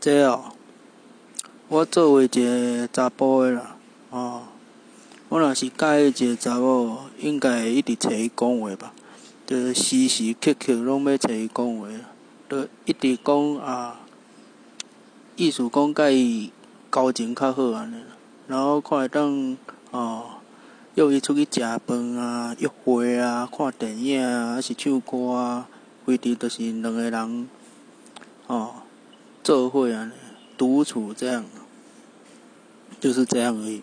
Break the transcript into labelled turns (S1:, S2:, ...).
S1: 这哦，我作为一个查甫的啦，哦，我若是介意一个查某，应该会一直找伊讲话吧，着时时刻刻拢要找伊讲话，着一直讲啊，意思讲甲伊交情较好安尼，然后看会当哦，约伊出去食饭啊、约会啊、看电影啊，还是唱歌啊，规日着是两个人，哦。做会啊，独处这样，就是这样而已。